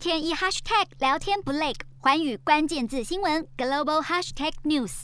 天一 hashtag 聊天不累，寰宇关键字新闻 global hashtag news。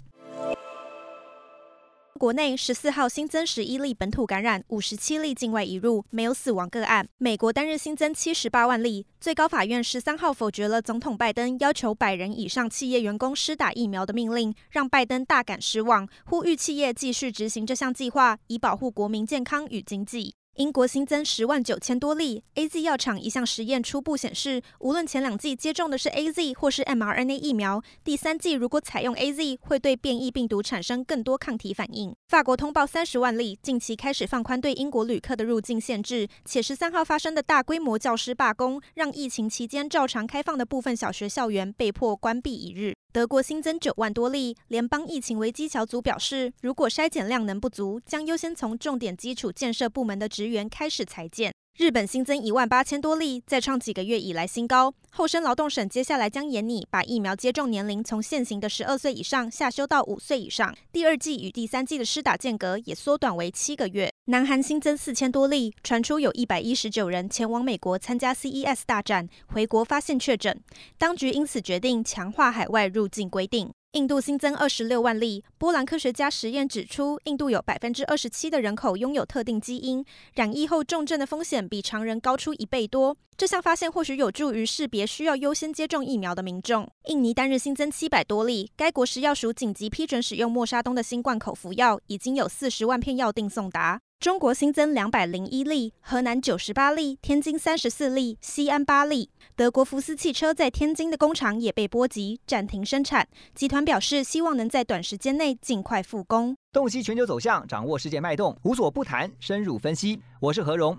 国内十四号新增十一例本土感染，五十七例境外移入，没有死亡个案。美国单日新增七十八万例。最高法院十三号否决了总统拜登要求百人以上企业员工施打疫苗的命令，让拜登大感失望，呼吁企业继续执行这项计划，以保护国民健康与经济。英国新增十万九千多例，AZ 药厂一项实验初步显示，无论前两剂接种的是 AZ 或是 mRNA 疫苗，第三剂如果采用 AZ，会对变异病毒产生更多抗体反应。法国通报三十万例，近期开始放宽对英国旅客的入境限制，且十三号发生的大规模教师罢工，让疫情期间照常开放的部分小学校园被迫关闭一日。德国新增九万多例，联邦疫情危机小组表示，如果筛检量能不足，将优先从重点基础建设部门的职员开始裁减。日本新增一万八千多例，再创几个月以来新高。厚生劳动省接下来将严拟把疫苗接种年龄从现行的十二岁以上下修到五岁以上，第二季与第三季的施打间隔也缩短为七个月。南韩新增四千多例，传出有一百一十九人前往美国参加 CES 大展，回国发现确诊，当局因此决定强化海外入境规定。印度新增二十六万例。波兰科学家实验指出，印度有百分之二十七的人口拥有特定基因，染疫后重症的风险比常人高出一倍多。这项发现或许有助于识别需要优先接种疫苗的民众。印尼单日新增七百多例，该国食药署紧急批准使用默沙东的新冠口服药，已经有四十万片药定送达。中国新增两百零一例，河南九十八例，天津三十四例，西安八例。德国福斯汽车在天津的工厂也被波及，暂停生产。集团表示，希望能在短时间内尽快复工。洞悉全球走向，掌握世界脉动，无所不谈，深入分析。我是何荣，